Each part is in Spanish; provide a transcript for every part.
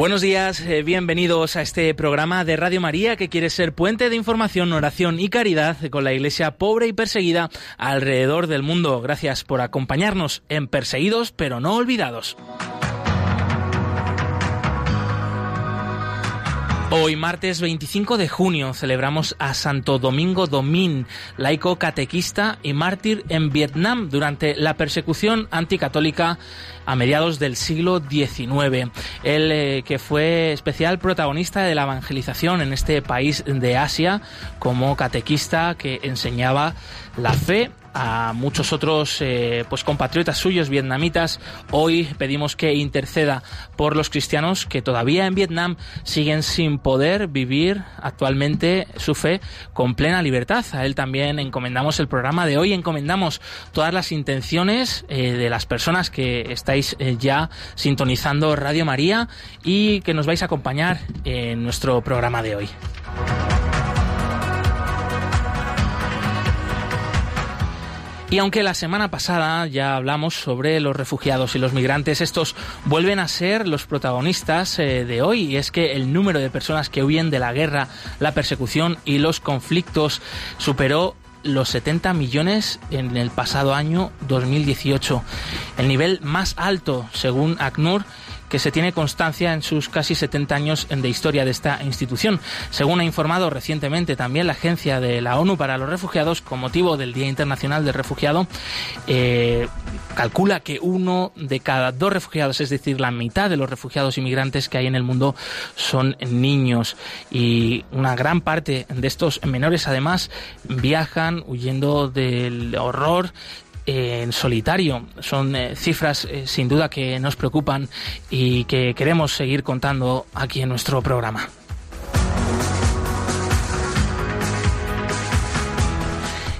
Buenos días, eh, bienvenidos a este programa de Radio María que quiere ser puente de información, oración y caridad con la Iglesia pobre y perseguida alrededor del mundo. Gracias por acompañarnos en Perseguidos pero no olvidados. Hoy, martes 25 de junio, celebramos a Santo Domingo Domín, laico catequista y mártir en Vietnam durante la persecución anticatólica a mediados del siglo XIX. Él eh, que fue especial protagonista de la evangelización en este país de Asia como catequista que enseñaba la fe a muchos otros eh, pues compatriotas suyos vietnamitas. Hoy pedimos que interceda por los cristianos que todavía en Vietnam siguen sin poder vivir actualmente su fe con plena libertad. A él también encomendamos el programa de hoy, encomendamos todas las intenciones eh, de las personas que estáis eh, ya sintonizando Radio María y que nos vais a acompañar en nuestro programa de hoy. Y aunque la semana pasada ya hablamos sobre los refugiados y los migrantes, estos vuelven a ser los protagonistas eh, de hoy. Y es que el número de personas que huyen de la guerra, la persecución y los conflictos superó los 70 millones en el pasado año 2018, el nivel más alto según ACNUR que se tiene constancia en sus casi 70 años de historia de esta institución. Según ha informado recientemente también la Agencia de la ONU para los Refugiados, con motivo del Día Internacional del Refugiado, eh, calcula que uno de cada dos refugiados, es decir, la mitad de los refugiados inmigrantes que hay en el mundo, son niños. Y una gran parte de estos menores, además, viajan huyendo del horror en solitario. Son eh, cifras eh, sin duda que nos preocupan y que queremos seguir contando aquí en nuestro programa.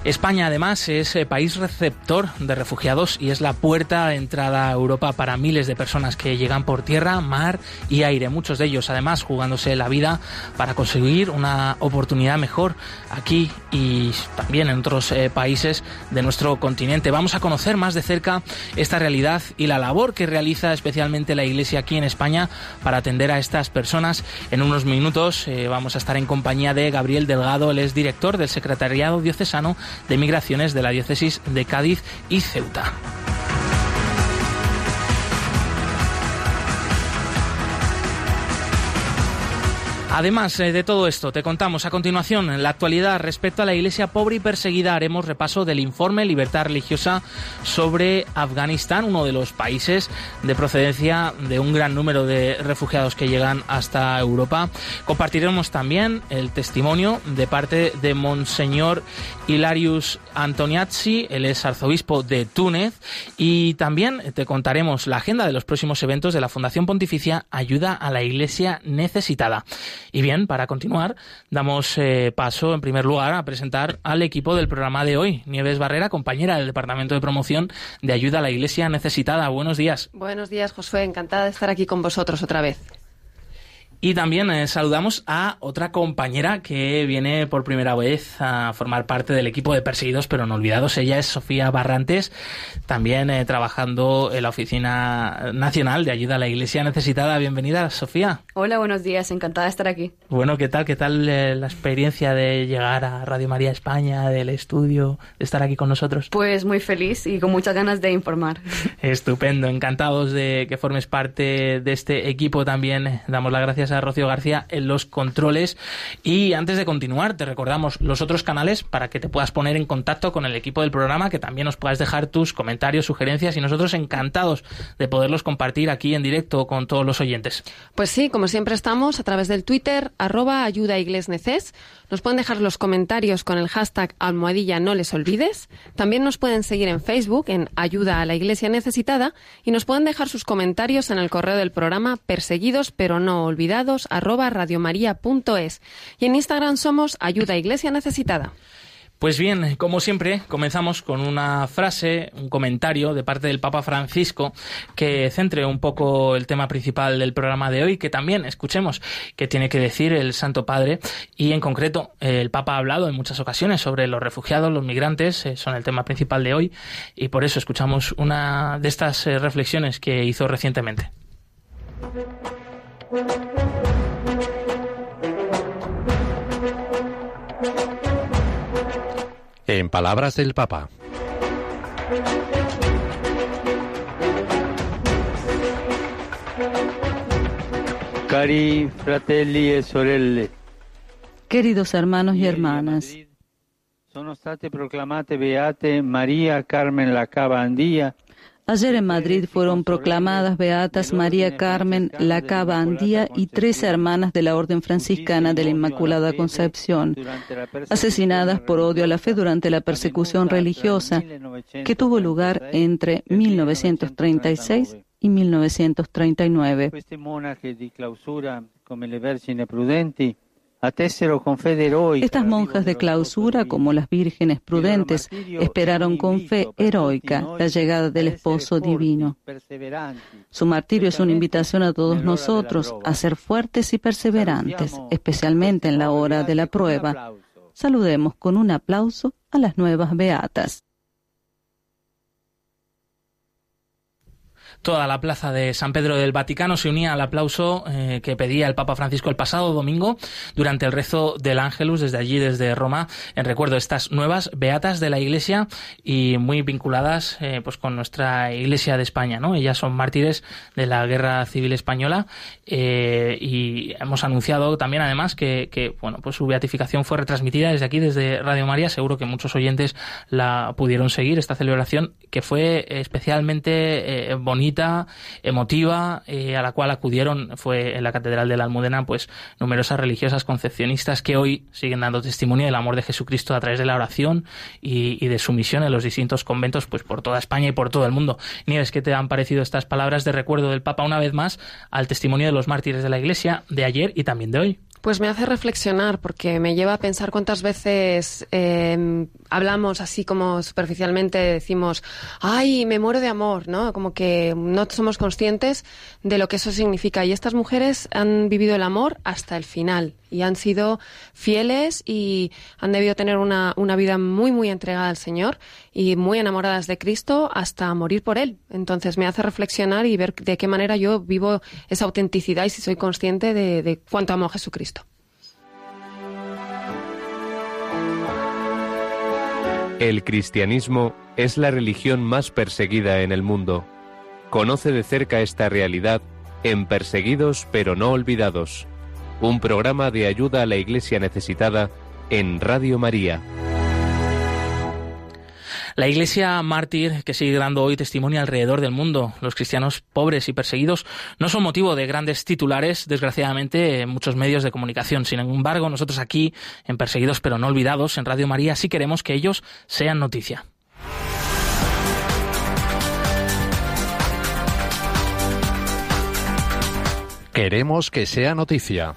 España además es eh, país receptor de refugiados y es la puerta de entrada a Europa para miles de personas que llegan por tierra, mar y aire. Muchos de ellos además jugándose la vida para conseguir una oportunidad mejor aquí y también en otros eh, países de nuestro continente. Vamos a conocer más de cerca esta realidad y la labor que realiza especialmente la Iglesia aquí en España para atender a estas personas. En unos minutos eh, vamos a estar en compañía de Gabriel Delgado, él es director del Secretariado Diocesano de Migraciones de la Diócesis de Cádiz y Ceuta. Además eh, de todo esto, te contamos a continuación en la actualidad respecto a la iglesia pobre y perseguida. Haremos repaso del informe Libertad Religiosa sobre Afganistán, uno de los países de procedencia de un gran número de refugiados que llegan hasta Europa. Compartiremos también el testimonio de parte de Monseñor Hilarius Antoniazzi, él es arzobispo de Túnez, y también te contaremos la agenda de los próximos eventos de la Fundación Pontificia Ayuda a la Iglesia Necesitada. Y bien, para continuar, damos eh, paso en primer lugar a presentar al equipo del programa de hoy. Nieves Barrera, compañera del Departamento de Promoción de Ayuda a la Iglesia Necesitada. Buenos días. Buenos días, Josué. Encantada de estar aquí con vosotros otra vez. Y también eh, saludamos a otra compañera que viene por primera vez a formar parte del equipo de Perseguidos pero no olvidados. Ella es Sofía Barrantes, también eh, trabajando en la Oficina Nacional de Ayuda a la Iglesia Necesitada. Bienvenida, Sofía. Hola, buenos días. Encantada de estar aquí. Bueno, ¿qué tal? ¿Qué tal eh, la experiencia de llegar a Radio María España, del estudio, de estar aquí con nosotros? Pues muy feliz y con muchas ganas de informar. Estupendo. Encantados de que formes parte de este equipo también. Damos las gracias a Rocío García en los controles. Y antes de continuar, te recordamos los otros canales para que te puedas poner en contacto con el equipo del programa, que también nos puedas dejar tus comentarios, sugerencias y nosotros encantados de poderlos compartir aquí en directo con todos los oyentes. Pues sí, como siempre estamos a través del Twitter, arroba ayuda Nos pueden dejar los comentarios con el hashtag almohadilla no les olvides. También nos pueden seguir en Facebook en Ayuda a la Iglesia Necesitada y nos pueden dejar sus comentarios en el correo del programa perseguidos pero no olvidados arroba radiomaria.es. Y en Instagram somos Ayuda Iglesia Necesitada. Pues bien, como siempre, comenzamos con una frase, un comentario de parte del Papa Francisco que centre un poco el tema principal del programa de hoy, que también escuchemos qué tiene que decir el Santo Padre. Y en concreto, el Papa ha hablado en muchas ocasiones sobre los refugiados, los migrantes, eh, son el tema principal de hoy, y por eso escuchamos una de estas eh, reflexiones que hizo recientemente. En palabras del Papa. Cari fratelli e sorelle. Queridos hermanos y hermanas, sono state proclamate beate María Carmen Lacaba Andía Ayer en Madrid fueron proclamadas beatas María Carmen Lacaba Andía y tres hermanas de la Orden Franciscana de la Inmaculada Concepción, asesinadas por odio a la fe durante la persecución religiosa que tuvo lugar entre 1936 y 1939. Estas monjas de clausura, como las vírgenes prudentes, esperaron con fe heroica la llegada del esposo divino. Su martirio es una invitación a todos nosotros a ser fuertes y perseverantes, especialmente en la hora de la prueba. Saludemos con un aplauso a las nuevas beatas. Toda la plaza de San Pedro del Vaticano se unía al aplauso eh, que pedía el Papa Francisco el pasado domingo durante el rezo del Ángelus desde allí, desde Roma, en recuerdo de estas nuevas beatas de la Iglesia y muy vinculadas eh, pues con nuestra Iglesia de España. ¿no? Ellas son mártires de la Guerra Civil Española eh, y hemos anunciado también además que, bueno pues su beatificación fue retransmitida desde aquí, desde Radio María. Seguro que muchos oyentes la pudieron seguir, esta celebración que fue especialmente bonita emotiva, eh, a la cual acudieron, fue en la Catedral de la Almudena, pues numerosas religiosas concepcionistas que hoy siguen dando testimonio del amor de Jesucristo a través de la oración y, de su misión en los distintos conventos, pues por toda España y por todo el mundo. Nieves, ¿qué te han parecido estas palabras de recuerdo del Papa una vez más al testimonio de los mártires de la Iglesia de ayer y también de hoy? Pues me hace reflexionar porque me lleva a pensar cuántas veces eh, hablamos así como superficialmente, decimos, ay, me muero de amor, ¿no? Como que no somos conscientes de lo que eso significa. Y estas mujeres han vivido el amor hasta el final y han sido fieles y han debido tener una, una vida muy, muy entregada al Señor y muy enamoradas de Cristo hasta morir por Él. Entonces me hace reflexionar y ver de qué manera yo vivo esa autenticidad y si soy consciente de, de cuánto amo a Jesucristo. El cristianismo es la religión más perseguida en el mundo. Conoce de cerca esta realidad en Perseguidos pero no olvidados, un programa de ayuda a la Iglesia necesitada en Radio María. La Iglesia mártir que sigue dando hoy testimonio alrededor del mundo. Los cristianos pobres y perseguidos no son motivo de grandes titulares, desgraciadamente, en muchos medios de comunicación. Sin embargo, nosotros aquí, en Perseguidos pero no olvidados, en Radio María, sí queremos que ellos sean noticia. Queremos que sea noticia.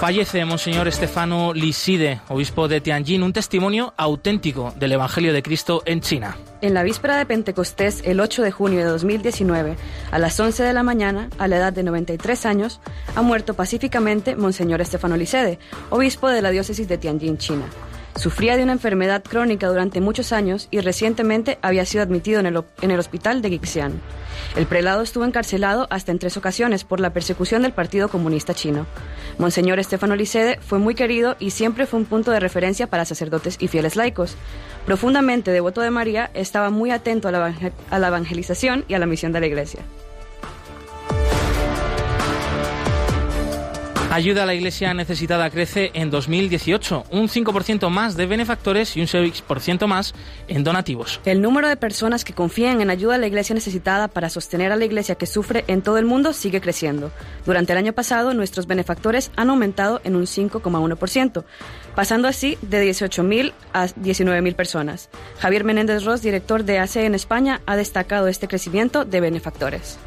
Fallece Monseñor Estefano Liside, obispo de Tianjin, un testimonio auténtico del Evangelio de Cristo en China. En la víspera de Pentecostés, el 8 de junio de 2019, a las 11 de la mañana, a la edad de 93 años, ha muerto pacíficamente Monseñor Estefano Lisede, obispo de la diócesis de Tianjin, China. Sufría de una enfermedad crónica durante muchos años y recientemente había sido admitido en el, hospital de Gixian. El prelado estuvo encarcelado hasta en tres ocasiones por la persecución del Partido Comunista Chino. Monseñor Estefano Licede fue muy querido y siempre fue un punto de referencia para sacerdotes y fieles laicos. Profundamente devoto de María, estaba muy atento a la evangelización y a la misión de la Iglesia. Ayuda a la Iglesia necesitada crece en 2018, un 5% más de benefactores y un 6% más en donativos. El número de personas que confían en ayuda a la Iglesia necesitada para sostener a la Iglesia que sufre en todo el mundo sigue creciendo. Durante el año pasado, nuestros benefactores han aumentado en un 5,1%, pasando así de 18.000 a 19.000 personas. Javier Menéndez Ross, director de ACE en España, ha destacado este crecimiento de benefactores.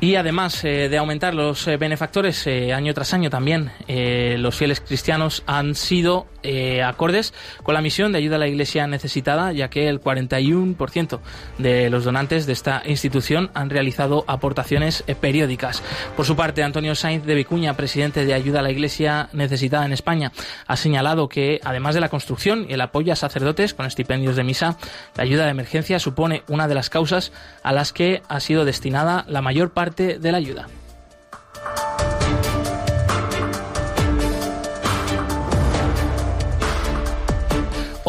Y además eh, de aumentar los eh, benefactores eh, año tras año también, los fieles cristianos han sido acordes con la misión de ayuda a la Iglesia necesitada, ya que el 41% de los donantes de esta institución han realizado aportaciones periódicas. Por su parte, Antonio Sainz de Vicuña, presidente de Ayuda a la Iglesia necesitada en España, ha señalado que además de la construcción y el apoyo a sacerdotes con estipendios de misa, la ayuda de emergencia supone una de las causas a las que ha sido destinada la mayor parte de la ayuda.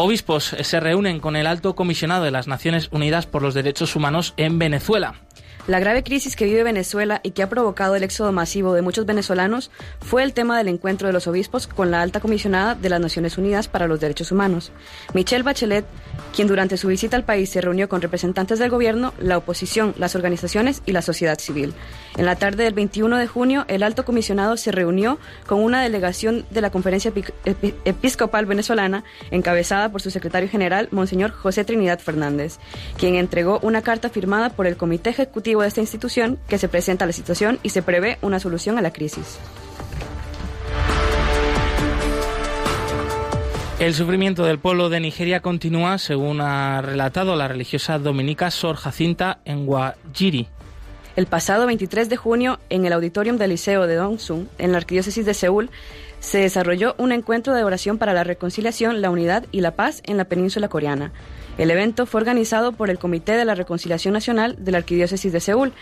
Obispos se reúnen con el alto comisionado de las Naciones Unidas por los Derechos Humanos en Venezuela. La grave crisis que vive Venezuela y que ha provocado el éxodo masivo de muchos venezolanos fue el tema del encuentro de los obispos con la alta comisionada de las Naciones Unidas para los Derechos Humanos. Michelle Bachelet, quien durante su visita al país se reunió con representantes del gobierno, la oposición, las organizaciones y la sociedad civil. En la tarde del 21 de junio, el alto comisionado se reunió con una delegación de la Conferencia Episcopal Venezolana, encabezada por su secretario general, Monseñor José Trinidad Fernández, quien entregó una carta firmada por el Comité Ejecutivo de esta institución que se presenta la situación y se prevé una solución a la crisis. El sufrimiento del pueblo de Nigeria continúa, según ha relatado la religiosa dominica Sor Jacinta en Guajiri. El pasado 23 de junio, en el auditorium del Liceo de Dongsun, en la arquidiócesis de Seúl, se desarrolló un encuentro de oración para la reconciliación, la unidad y la paz en la península coreana. El evento fue organizado por el Comité de la Reconciliación Nacional de la Arquidiócesis de Seúl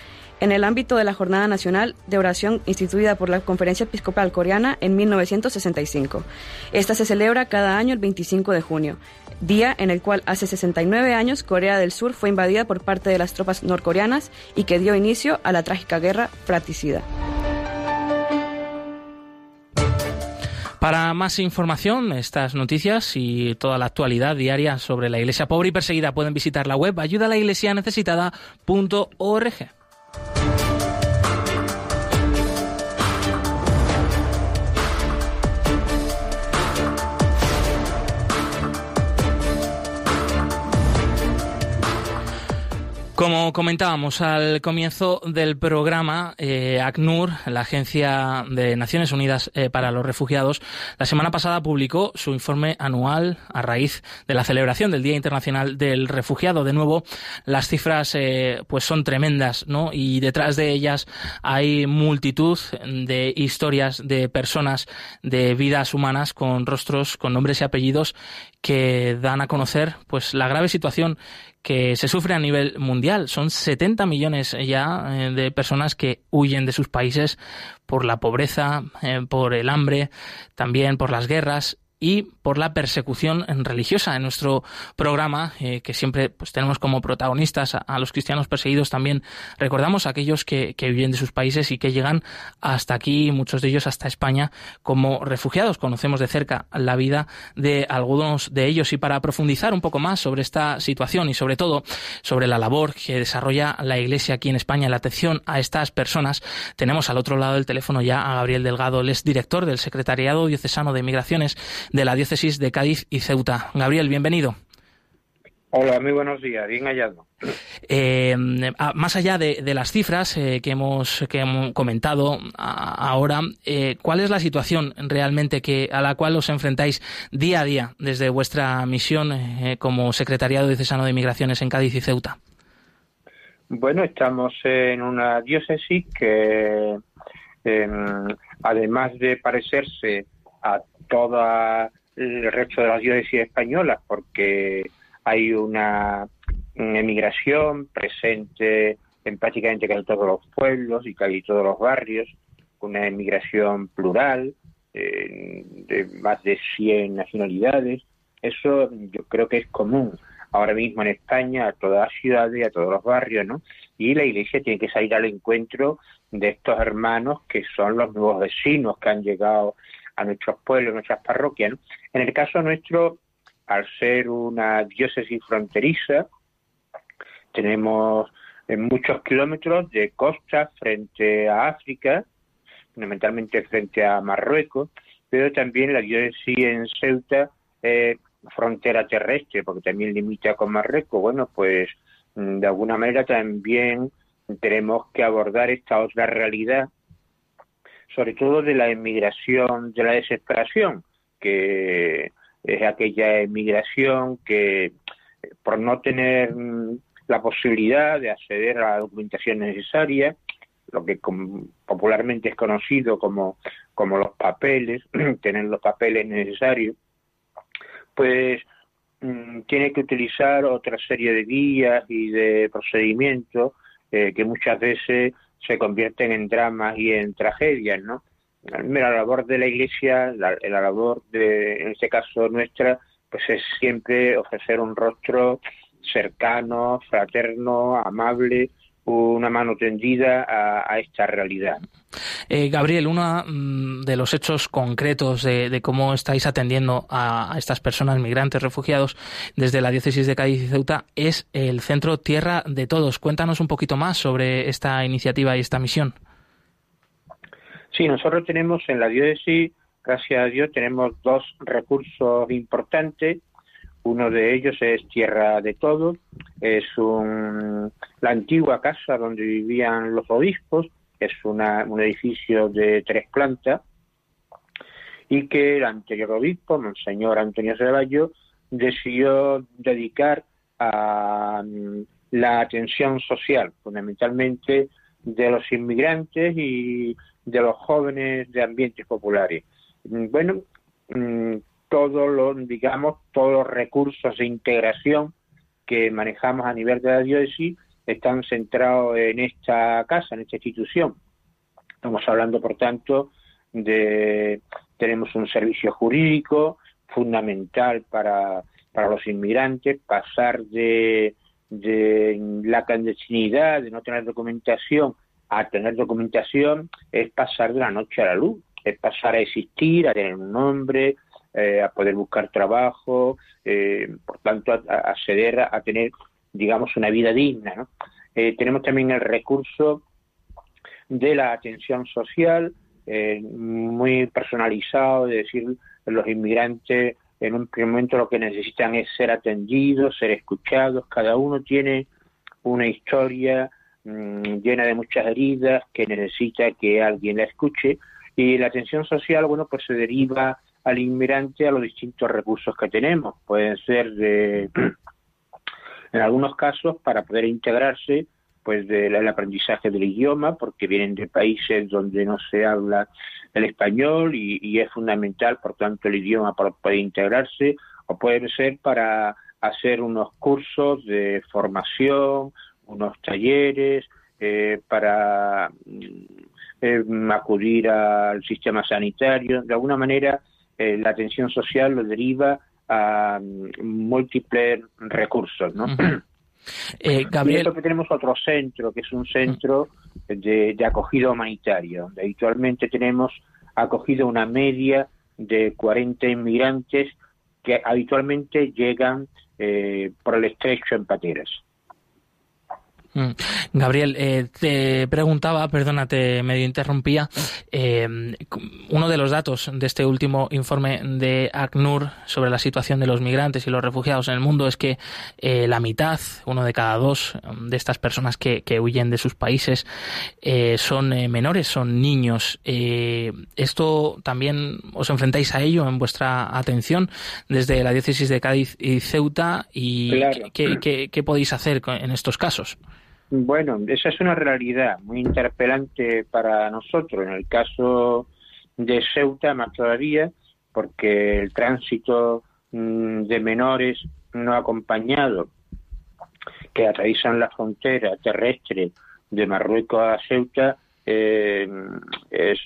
en el ámbito de la Jornada Nacional de Oración instituida por la Conferencia Episcopal Coreana en 1965. Esta se celebra cada año el 25 de junio, día en el cual hace 69 años Corea del Sur fue invadida por parte de las tropas norcoreanas y que dio inicio a la trágica guerra fratricida. Para más información, estas noticias y toda la actualidad diaria sobre la Iglesia pobre y perseguida pueden visitar la web ayudalaiglesianecesitada.org. Como comentábamos al comienzo del programa, eh, ACNUR, la Agencia de Naciones Unidas eh, para los Refugiados, la semana pasada publicó su informe anual a raíz de la celebración del Día Internacional del Refugiado. De nuevo, las cifras eh, pues son tremendas, ¿no? Y detrás de ellas hay multitud de historias de personas, de vidas humanas con rostros, con nombres y apellidos que dan a conocer pues la grave situación que se sufre a nivel mundial. Son 70 millones ya eh, de personas que huyen de sus países por la pobreza, eh, por el hambre, también por las guerras y por la persecución religiosa. En nuestro programa, eh, que siempre pues, tenemos como protagonistas a, los cristianos perseguidos, también recordamos a aquellos que, que, viven de sus países y que llegan hasta aquí, muchos de ellos hasta España, como refugiados. Conocemos de cerca la vida de algunos de ellos y para profundizar un poco más sobre esta situación y sobre todo sobre la labor que desarrolla la Iglesia aquí en España la atención a estas personas, tenemos al otro lado del teléfono ya a Gabriel Delgado, el es director del Secretariado Diocesano de Migraciones de la Diócesis de Cádiz y Ceuta. Gabriel, bienvenido. Hola, muy buenos días, bien hallado. Eh, más allá de, las cifras eh, que, hemos, que hemos comentado ahora, eh, ¿cuál es la situación realmente que, a la cual os enfrentáis día a día desde vuestra misión como Secretariado Diocesano de Migraciones en Cádiz y Ceuta? Bueno, estamos en una diócesis que, em, además de parecerse a todo el resto de las diócesis españolas, porque hay una, emigración presente en prácticamente casi todos los pueblos y casi todos los barrios, una emigración plural de más de 100 nacionalidades. Eso yo creo que es común ahora mismo en España a todas las ciudades a todos los barrios, ¿no? Y la Iglesia tiene que salir al encuentro de estos hermanos que son los nuevos vecinos que han llegado a nuestros pueblos, a nuestras parroquias. En el caso nuestro, al ser una diócesis fronteriza, tenemos muchos kilómetros de costa frente a África, fundamentalmente frente a Marruecos, pero también la diócesis en Ceuta, eh, frontera terrestre, porque también limita con Marruecos. Bueno, pues mm, de alguna manera también tenemos que abordar esta otra realidad, sobre todo de la emigración, de la desesperación, que es aquella emigración que por no tener mm, la posibilidad de acceder a la documentación necesaria, lo que popularmente es conocido como, como los papeles, tener los papeles necesarios, pues mm, tiene que utilizar otra serie de vías y de procedimientos eh, que muchas veces se convierten en dramas y en tragedias, ¿no? La labor de la Iglesia, la, la labor de, en este caso nuestra, pues es siempre ofrecer un rostro cercano, fraterno, amable, una mano tendida a, esta realidad. Eh, Gabriel, uno mm, de los hechos concretos de, cómo estáis atendiendo a, estas personas migrantes, refugiados, desde la diócesis de Cádiz y Ceuta, es el Centro Tierra de Todos. Cuéntanos un poquito más sobre esta iniciativa y esta misión. Sí, nosotros tenemos en la diócesis, gracias a Dios, tenemos dos recursos importantes uno de ellos es Tierra de Todo, es la antigua casa donde vivían los obispos, es un edificio de tres plantas, y que el anterior obispo, Monseñor Antonio Ceballo, decidió dedicar a mm, la atención social, fundamentalmente de los inmigrantes y de los jóvenes de ambientes populares. Bueno, mm, todos los, digamos, todos los recursos de integración que manejamos a nivel de la diócesis están centrados en esta casa, en esta institución. Estamos hablando, por tanto, de tenemos un servicio jurídico fundamental para, para los inmigrantes, pasar de, de la clandestinidad, de no tener documentación, a tener documentación, es pasar de la noche a la luz, es pasar a existir, a tener un nombre, eh, a poder buscar trabajo, eh, por tanto, acceder a, tener, digamos, una vida digna. Eh, tenemos también el recurso de la atención social, muy personalizado, es decir, los inmigrantes en un primer momento lo que necesitan es ser atendidos, ser escuchados, cada uno tiene una historia mm, llena de muchas heridas que necesita que alguien la escuche y la atención social, bueno, pues se deriva al inmigrante a los distintos recursos que tenemos. Pueden ser de, en algunos casos, para poder integrarse, pues del aprendizaje del idioma, porque vienen de países donde no se habla el español y, es fundamental, por tanto, el idioma para poder integrarse, o puede ser para hacer unos cursos de formación, unos talleres, eh, para mm, eh, acudir al sistema sanitario. De alguna manera, eh, la atención social lo deriva a mm, múltiples recursos, ¿no? Eh, Gabriel... Y que tenemos otro centro, que es un centro de, acogida humanitaria, donde habitualmente tenemos acogida una media de 40 inmigrantes que habitualmente llegan eh, por el estrecho en pateras. Mm. Gabriel, eh, te preguntaba, perdónate, medio interrumpía, eh, uno de los datos de este último informe de ACNUR sobre la situación de los migrantes y los refugiados en el mundo es que eh, la mitad, uno de cada dos de estas personas que, huyen de sus países son menores, son niños. esto también os enfrentáis a ello en vuestra atención desde la diócesis de Cádiz y Ceuta y qué podéis hacer en estos casos? Bueno, esa es una realidad muy interpelante para nosotros. En el caso de Ceuta, más todavía, porque el tránsito mm, de menores no acompañado que atraviesan la frontera terrestre de Marruecos a Ceuta eh, es,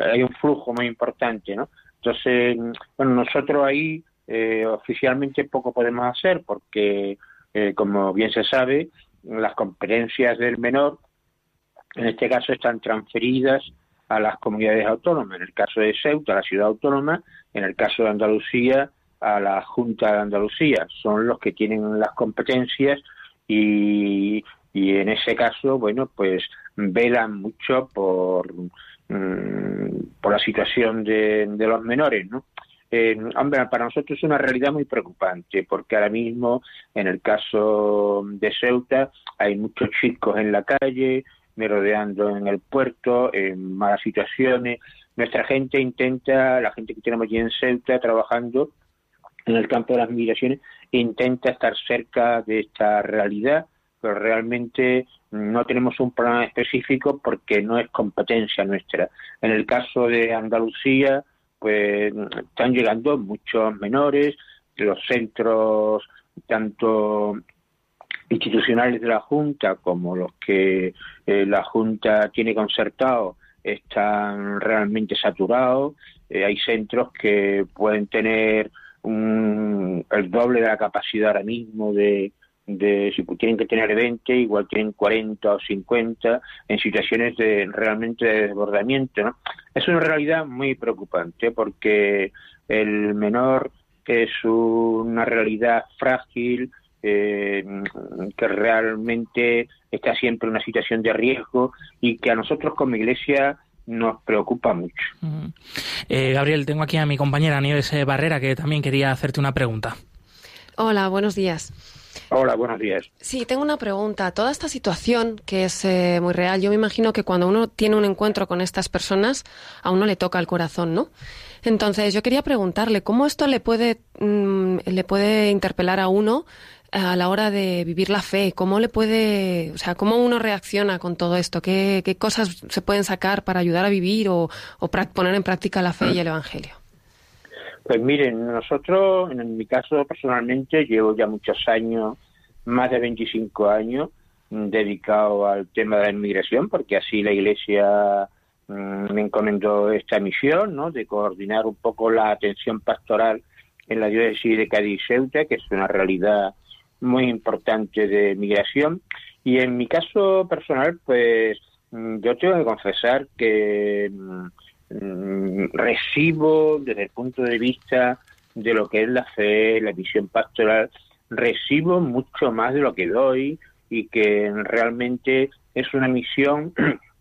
hay un flujo muy importante, ¿no? Entonces, bueno, nosotros ahí eh, oficialmente poco podemos hacer porque, eh, como bien se sabe, las competencias del menor, en este caso, están transferidas a las comunidades autónomas. En el caso de Ceuta, a la ciudad autónoma, en el caso de Andalucía, a la Junta de Andalucía. Son los que tienen las competencias y, y en ese caso, bueno, pues velan mucho por, mm, por la situación de, de los menores, ¿no? Eh, hombre, para nosotros es una realidad muy preocupante, porque ahora mismo, en el caso de Ceuta, hay muchos chicos en la calle, merodeando en el puerto, en malas situaciones. Nuestra gente intenta, la gente que tenemos allí en Ceuta trabajando en el campo de las migraciones, intenta estar cerca de esta realidad, pero realmente no tenemos un programa específico porque no es competencia nuestra. En el caso de Andalucía, pues están llegando muchos menores, los centros tanto institucionales de la Junta como los que eh, la Junta tiene concertado están realmente saturados. Eh, hay centros que pueden tener el doble de la capacidad ahora mismo de, de si tienen que tener 20, igual tienen 40 o 50 en situaciones de realmente de desbordamiento. ¿no? Es una realidad muy preocupante porque el menor es una realidad frágil, eh, que realmente está siempre en una situación de riesgo y que a nosotros como iglesia nos preocupa mucho. Eh, Gabriel, tengo aquí a mi compañera Nieves Barrera que también quería hacerte una pregunta. Hola, buenos días. Hola, buenos días. Sí, tengo una pregunta. Toda esta situación que es eh, muy real, yo me imagino que cuando uno tiene un encuentro con estas personas, a uno le toca el corazón, ¿no? Entonces, yo quería preguntarle cómo esto le puede, mm, le puede interpelar a uno a la hora de vivir la fe, cómo le puede, o sea, cómo uno reacciona con todo esto, qué, qué cosas se pueden sacar para ayudar a vivir o, o poner en práctica la fe y el Evangelio. Pues miren, nosotros, en mi caso personalmente, llevo ya muchos años, más de 25 años, mm, dedicado al tema de la inmigración, porque así la Iglesia mm, me encomendó esta misión, ¿no? De coordinar un poco la atención pastoral en la diócesis de Cádiz-Ceuta, que es una realidad muy importante de migración. Y en mi caso personal, pues mm, yo tengo que confesar que recibo desde el punto de vista de lo que es la fe, la visión pastoral, recibo mucho más de lo que doy y que realmente es una misión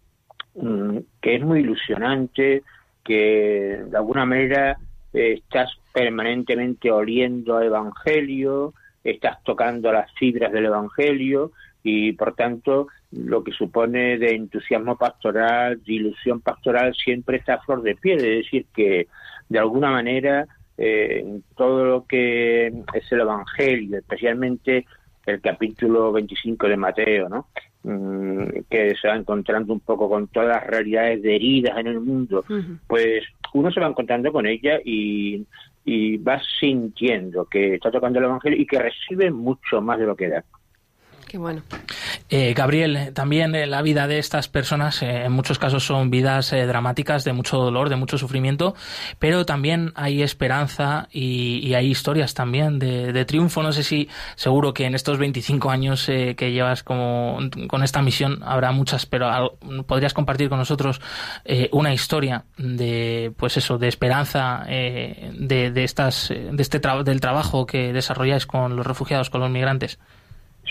mm, que es muy ilusionante, que de alguna manera eh, estás permanentemente oliendo Evangelio, estás tocando las fibras del Evangelio y por tanto lo que supone de entusiasmo pastoral, de ilusión pastoral, siempre está a flor de piel, es decir, que de alguna manera eh, todo lo que es el Evangelio, especialmente el capítulo 25 de Mateo, ¿no? Mm, que se va encontrando un poco con todas las realidades de heridas en el mundo, pues uno se va encontrando con ella y, y va sintiendo que está tocando el Evangelio y que recibe mucho más de lo que da. Qué bueno. Eh, Gabriel, también eh, la vida de estas personas eh, en muchos casos son vidas dramáticas de mucho dolor, de mucho sufrimiento, pero también hay esperanza y, hay historias también de, triunfo. No sé si seguro que en estos 25 años que llevas como, con esta misión habrá muchas, pero podrías compartir con nosotros una historia de, pues eso, de esperanza de, de, estas, de este del trabajo que desarrolláis con los refugiados, con los migrantes.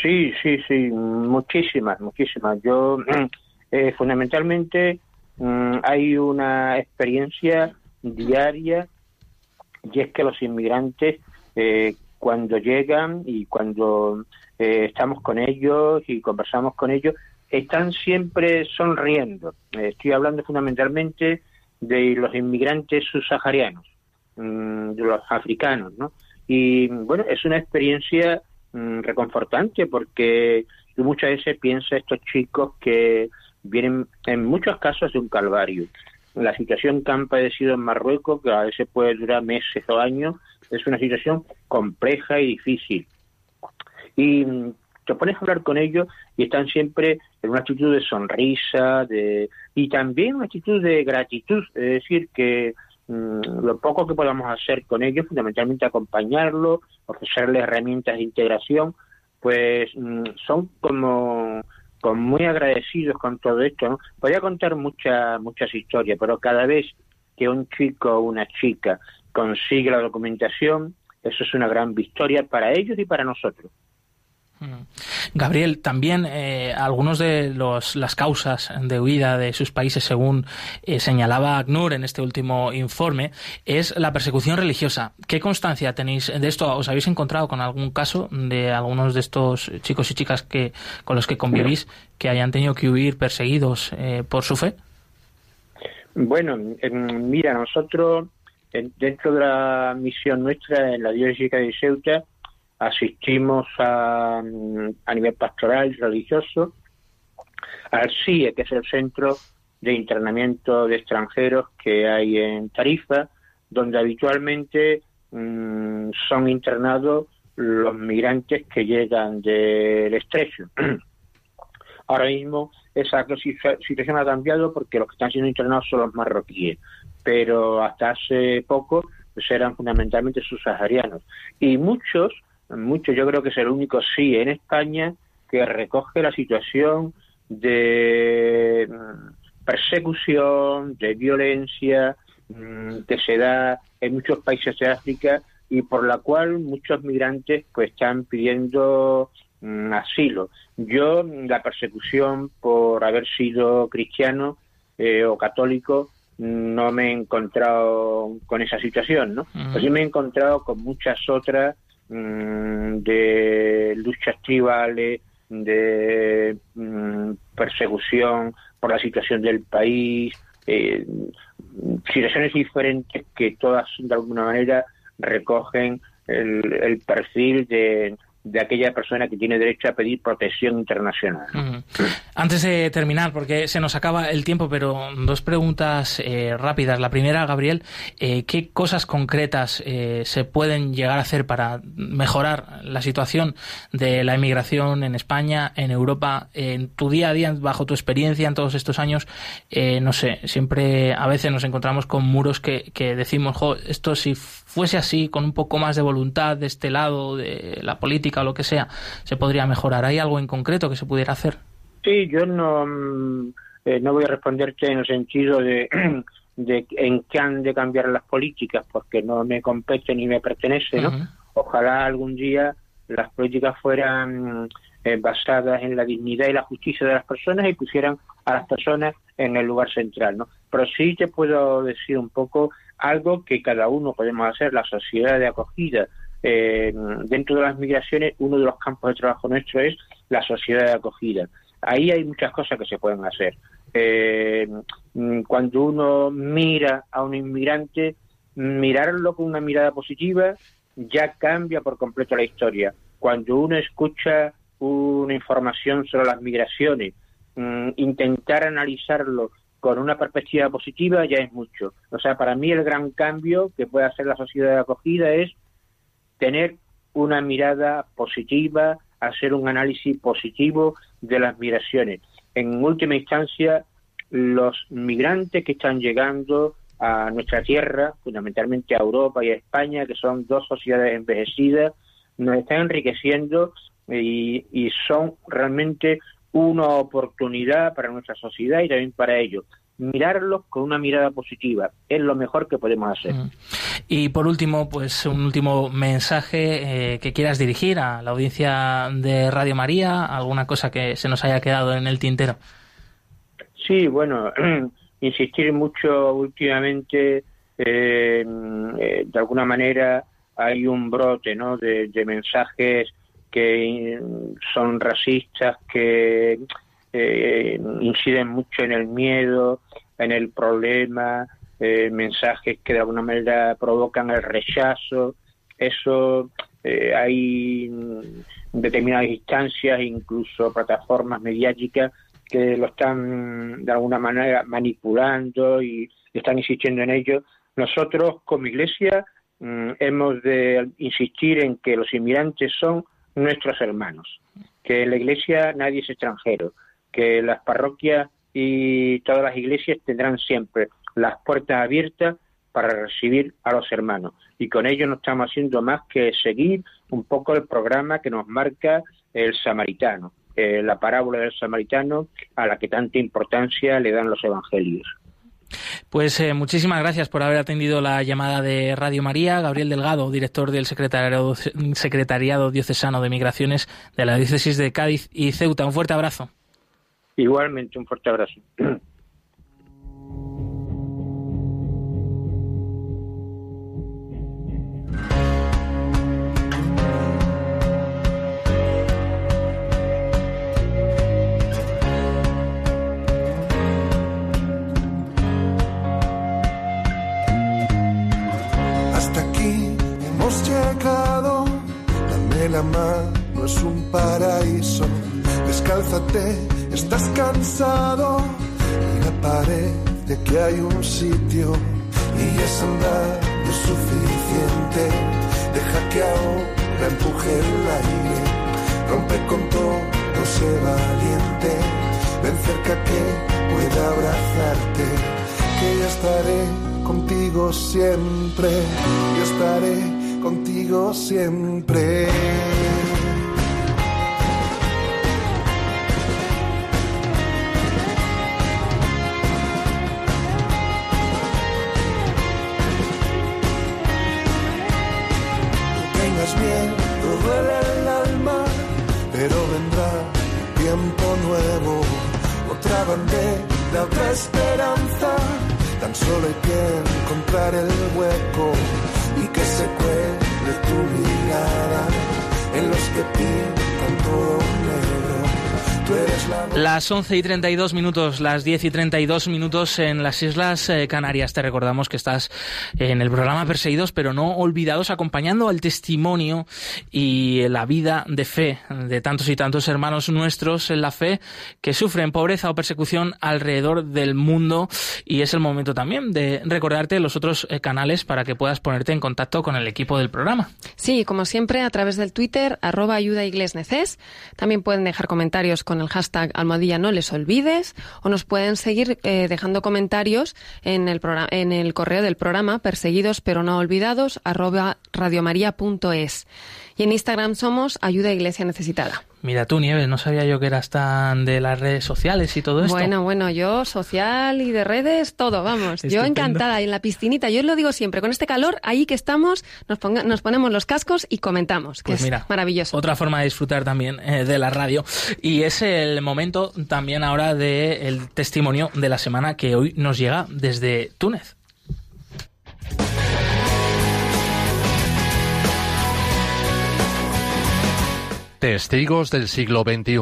Sí, sí, sí, muchísimas, muchísimas. Yo, eh, fundamentalmente, mm, hay una experiencia diaria y es que los inmigrantes, eh, cuando llegan y cuando eh, estamos con ellos y conversamos con ellos, están siempre sonriendo. estoy hablando fundamentalmente de los inmigrantes subsaharianos, mm, de los africanos, ¿no? Y bueno, es una experiencia Mm, reconfortante porque muchas veces piensa estos chicos que vienen en muchos casos de un calvario. La situación que han padecido en Marruecos, que a veces puede durar meses o años, es una situación compleja y difícil. Y mm, te pones a hablar con ellos y están siempre en una actitud de sonrisa de, y también una actitud de gratitud, es decir, que lo poco que podamos hacer con ellos, fundamentalmente acompañarlos, ofrecerles herramientas de integración, pues mm, son como, muy agradecidos con todo esto. ¿no? Podría contar muchas muchas historias, pero cada vez que un chico o una chica consigue la documentación, eso es una gran victoria para ellos y para nosotros. Mm. Gabriel, también eh, algunos de los, las causas de huida de sus países, según eh, señalaba ACNUR en este último informe, es la persecución religiosa. ¿Qué constancia tenéis de esto? ¿Os habéis encontrado con algún caso de algunos de estos chicos y chicas que con los que convivís que hayan tenido que huir perseguidos eh, por su fe? Bueno, mira, nosotros dentro de la misión nuestra en la diócesis de Ceuta asistimos a, a nivel pastoral y religioso al CIE, que es el Centro de Internamiento de Extranjeros que hay en Tarifa, donde habitualmente mm, son internados los migrantes que llegan del estrecho. Ahora mismo esa situación ha cambiado porque los que están siendo internados son los marroquíes, pero hasta hace poco pues eran fundamentalmente subsaharianos. Y muchos mucho, yo creo que es el único sí en España que recoge la situación de mm, persecución, de violencia mm, que se da en muchos países de África y por la cual muchos migrantes pues están pidiendo mm, asilo. Yo la persecución por haber sido cristiano eh, o católico no me he encontrado con esa situación, ¿no? Pues sí me he encontrado con muchas otras de luchas tribales, de mm, persecución por la situación del país, eh, situaciones diferentes que todas de alguna manera recogen el perfil de, de aquella persona que tiene derecho a pedir protección internacional. Antes de terminar, porque se nos acaba el tiempo, pero dos preguntas eh, rápidas. La primera, Gabriel, eh, ¿qué cosas concretas eh, se pueden llegar a hacer para mejorar la situación de la inmigración en España, en Europa, en tu día a día, bajo tu experiencia en todos estos años? no sé, siempre a veces nos encontramos con muros que, que decimos, jo, esto si fuese así, con un poco más de voluntad de este lado de la política o lo que sea, se podría mejorar. ¿Hay algo en concreto que se pudiera hacer? Sí, yo no, mm, eh, no voy a responderte en el sentido de, de en qué han de cambiar las políticas, porque no me compete ni me pertenece, ¿no? Ojalá algún día las políticas fueran eh, basadas en la dignidad y la justicia de las personas y pusieran a las personas en el lugar central, ¿no? Pero sí te puedo decir un poco algo que cada uno podemos hacer, la sociedad de acogida. Eh, dentro de las migraciones, uno de los campos de trabajo nuestro es la sociedad de acogida. Ahí hay muchas cosas que se pueden hacer. Eh, cuando uno mira a un inmigrante, mirarlo con una mirada positiva ya cambia por completo la historia. Cuando uno escucha una información sobre las migraciones, mm, intentar analizarlo con una perspectiva positiva ya es mucho. O sea, para mí el gran cambio que puede hacer la sociedad de acogida es tener una mirada positiva, hacer un análisis positivo de las migraciones. En última instancia, los migrantes que están llegando a nuestra tierra, fundamentalmente a Europa y a España, que son dos sociedades envejecidas, nos están enriqueciendo y, y son realmente una oportunidad para nuestra sociedad y también para ellos. Mirarlos con una mirada positiva es lo mejor que podemos hacer. Mm. Y por último, pues un último mensaje eh, que quieras dirigir a la audiencia de Radio María, alguna cosa que se nos haya quedado en el tintero. Sí, bueno, insistir mucho últimamente, eh, eh, de alguna manera hay un brote ¿no? de mensajes que son racistas, que eh, inciden mucho en el miedo, en el problema, eh, mensajes que de alguna manera provocan el rechazo. Eso eh, hay determinadas instancias, incluso plataformas mediáticas que lo están de alguna manera manipulando y están insistiendo en ello. Nosotros como iglesia mm, hemos de insistir en que los inmigrantes son nuestros hermanos, que en la iglesia nadie es extranjero, que las parroquias y todas las iglesias tendrán siempre las puertas abiertas para recibir a los hermanos. Y con ello no estamos haciendo más que seguir un poco el programa que nos marca el samaritano, eh, la parábola del samaritano a la que tanta importancia le dan los evangelios. Pues eh, muchísimas gracias por haber atendido la llamada de Radio María. Gabriel Delgado, director del Secretariado, Secretariado Diocesano de Migraciones de la Diócesis de Cádiz y Ceuta. Un fuerte abrazo. Igualmente, un fuerte abrazo. la mano es un paraíso. Descálzate, estás cansado y me parece que hay un sitio y es andar lo suficiente. Deja que ahora empuje el aire, rompe con todo, sé valiente. Ven cerca que pueda abrazarte, que ya estaré contigo siempre, yo estaré contigo siempre. Las 11 y 32 minutos, las 10 y 32 minutos en las Islas eh, Canarias. Te recordamos que estás en el programa Perseguidos, pero no olvidados, acompañando al testimonio y la vida de fe de tantos y tantos hermanos nuestros en la fe que sufren pobreza o persecución alrededor del mundo. Y es el momento también de recordarte los otros eh, canales para que puedas ponerte en contacto con el equipo del programa. Sí, como siempre, a través del Twitter, arroba ayuda También pueden dejar comentarios con el hashtag almohadilla no les olvides o nos pueden seguir eh, dejando comentarios en el, en el correo del programa perseguidos pero no olvidados arroba radiomaria.es. Y en Instagram somos Ayuda Iglesia Necesitada. Mira tú, Nieves, no sabía yo que eras tan de las redes sociales y todo esto. Bueno, bueno, yo social y de redes, todo, vamos. Yo encantada. Y en la piscinita, yo lo digo siempre, con este calor, ahí que estamos, nos, nos ponemos los cascos y comentamos, que pues es maravilloso. Otra forma de disfrutar también eh, de la radio. Y es el momento también ahora del testimonio de la semana que hoy nos llega desde Túnez. Testigos del siglo XXI.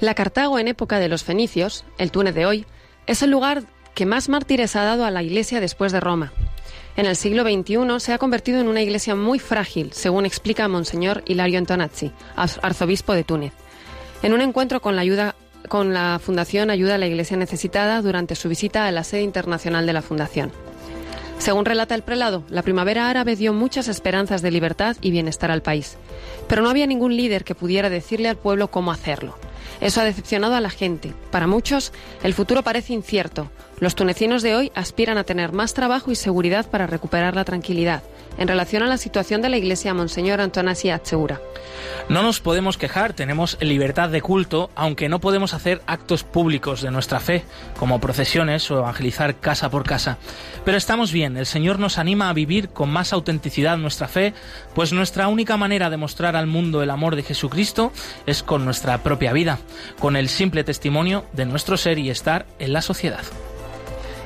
La Cartago en época de los fenicios, el Túnez de hoy, es el lugar que más mártires ha dado a la Iglesia después de Roma. En el siglo XXI se ha convertido en una iglesia muy frágil, según explica Monseñor Hilario Antonazzi, arzobispo de Túnez en un encuentro con la Fundación Ayuda a la Iglesia Necesitada durante su visita a la sede internacional de la Fundación. Según relata el prelado, la primavera árabe dio muchas esperanzas de libertad y bienestar al país, pero no había ningún líder que pudiera decirle al pueblo cómo hacerlo. Eso ha decepcionado a la gente. Para muchos, el futuro parece incierto. Los tunecinos de hoy aspiran a tener más trabajo y seguridad para recuperar la tranquilidad. En relación a la situación de la iglesia, Monseñor Antonasi Acheura. No nos podemos quejar, tenemos libertad de culto, aunque no podemos hacer actos públicos de nuestra fe, como procesiones o evangelizar casa por casa. Pero estamos bien, el Señor nos anima a vivir con más autenticidad nuestra fe, pues nuestra única manera de mostrar al mundo el amor de Jesucristo es con nuestra propia vida, con el simple testimonio de nuestro ser y estar en la sociedad.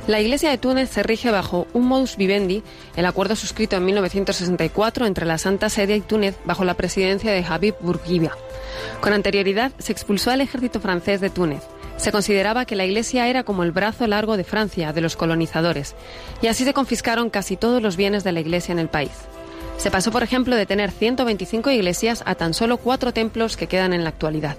La Iglesia de Túnez se rige bajo un modus vivendi, el acuerdo suscrito en 1964 entre la Santa Sede y Túnez bajo la presidencia de Habib Bourguiba. Con anterioridad se expulsó al ejército francés de Túnez. Se consideraba que la Iglesia era como el brazo largo de Francia, de los colonizadores, y así se confiscaron casi todos los bienes de la Iglesia en el país. Se pasó, por ejemplo, de tener 125 iglesias a tan solo cuatro templos que quedan en la actualidad.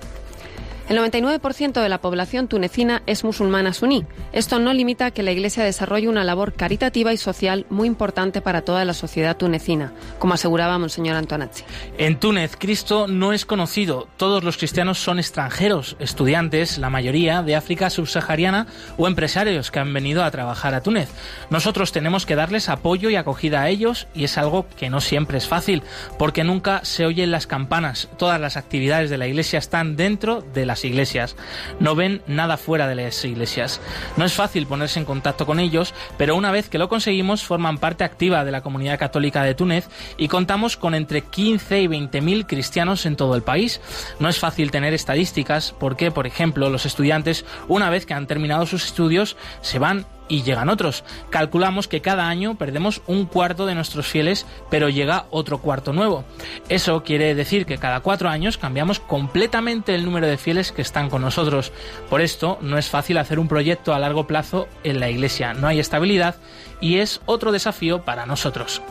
El 99% de la población tunecina es musulmana suní. Esto no limita que la Iglesia desarrolle una labor caritativa y social muy importante para toda la sociedad tunecina, como aseguraba Monseñor Antonazzi. En Túnez, Cristo no es conocido. Todos los cristianos son extranjeros, estudiantes, la mayoría de África subsahariana o empresarios que han venido a trabajar a Túnez. Nosotros tenemos que darles apoyo y acogida a ellos y es algo que no siempre es fácil, porque nunca se oyen las campanas. Todas las actividades de la Iglesia están dentro de la iglesias, no ven nada fuera de las iglesias. No es fácil ponerse en contacto con ellos, pero una vez que lo conseguimos forman parte activa de la comunidad católica de Túnez y contamos con entre 15 y 20 mil cristianos en todo el país. No es fácil tener estadísticas porque, por ejemplo, los estudiantes, una vez que han terminado sus estudios, se van y llegan otros. Calculamos que cada año perdemos un cuarto de nuestros fieles, pero llega otro cuarto nuevo. Eso quiere decir que cada cuatro años cambiamos completamente el número de fieles que están con nosotros. Por esto no es fácil hacer un proyecto a largo plazo en la Iglesia. No hay estabilidad y es otro desafío para nosotros.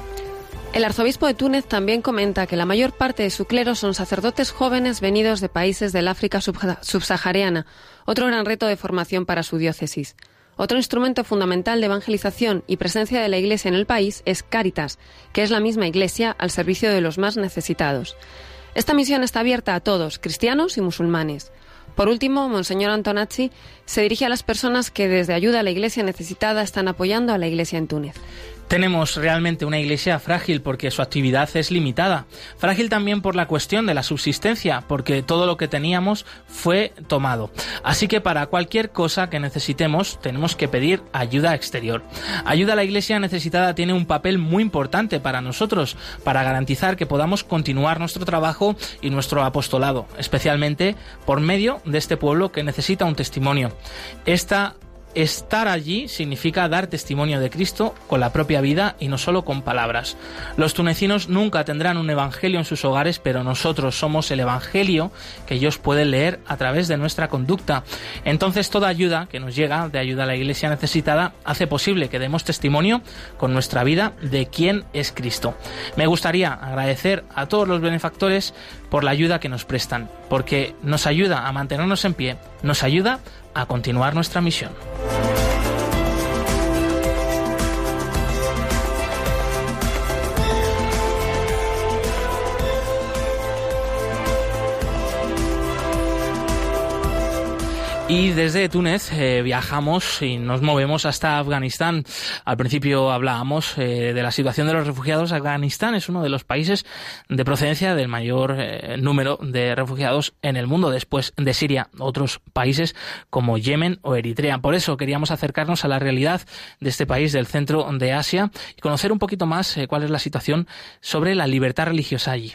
El arzobispo de Túnez también comenta que la mayor parte de su clero son sacerdotes jóvenes venidos de países del África subsahariana, otro gran reto de formación para su diócesis. Otro instrumento fundamental de evangelización y presencia de la Iglesia en el país es Caritas, que es la misma Iglesia al servicio de los más necesitados. Esta misión está abierta a todos, cristianos y musulmanes. Por último, Monseñor Antonacci se dirige a las personas que desde ayuda a la Iglesia necesitada están apoyando a la Iglesia en Túnez. Tenemos realmente una iglesia frágil porque su actividad es limitada. Frágil también por la cuestión de la subsistencia, porque todo lo que teníamos fue tomado. Así que para cualquier cosa que necesitemos tenemos que pedir ayuda exterior. Ayuda a la iglesia necesitada tiene un papel muy importante para nosotros, para garantizar que podamos continuar nuestro trabajo y nuestro apostolado, especialmente por medio de este pueblo que necesita un testimonio. Esta Estar allí significa dar testimonio de Cristo con la propia vida y no solo con palabras. Los tunecinos nunca tendrán un evangelio en sus hogares, pero nosotros somos el evangelio que ellos pueden leer a través de nuestra conducta. Entonces toda ayuda que nos llega de ayuda a la iglesia necesitada hace posible que demos testimonio con nuestra vida de quién es Cristo. Me gustaría agradecer a todos los benefactores por la ayuda que nos prestan, porque nos ayuda a mantenernos en pie, nos ayuda a continuar nuestra misión. Y desde Túnez eh, viajamos y nos movemos hasta Afganistán. Al principio hablábamos eh, de la situación de los refugiados. Afganistán es uno de los países de procedencia del mayor eh, número de refugiados en el mundo, después de Siria, otros países como Yemen o Eritrea. Por eso queríamos acercarnos a la realidad de este país del centro de Asia y conocer un poquito más cuál es la situación sobre la libertad religiosa allí.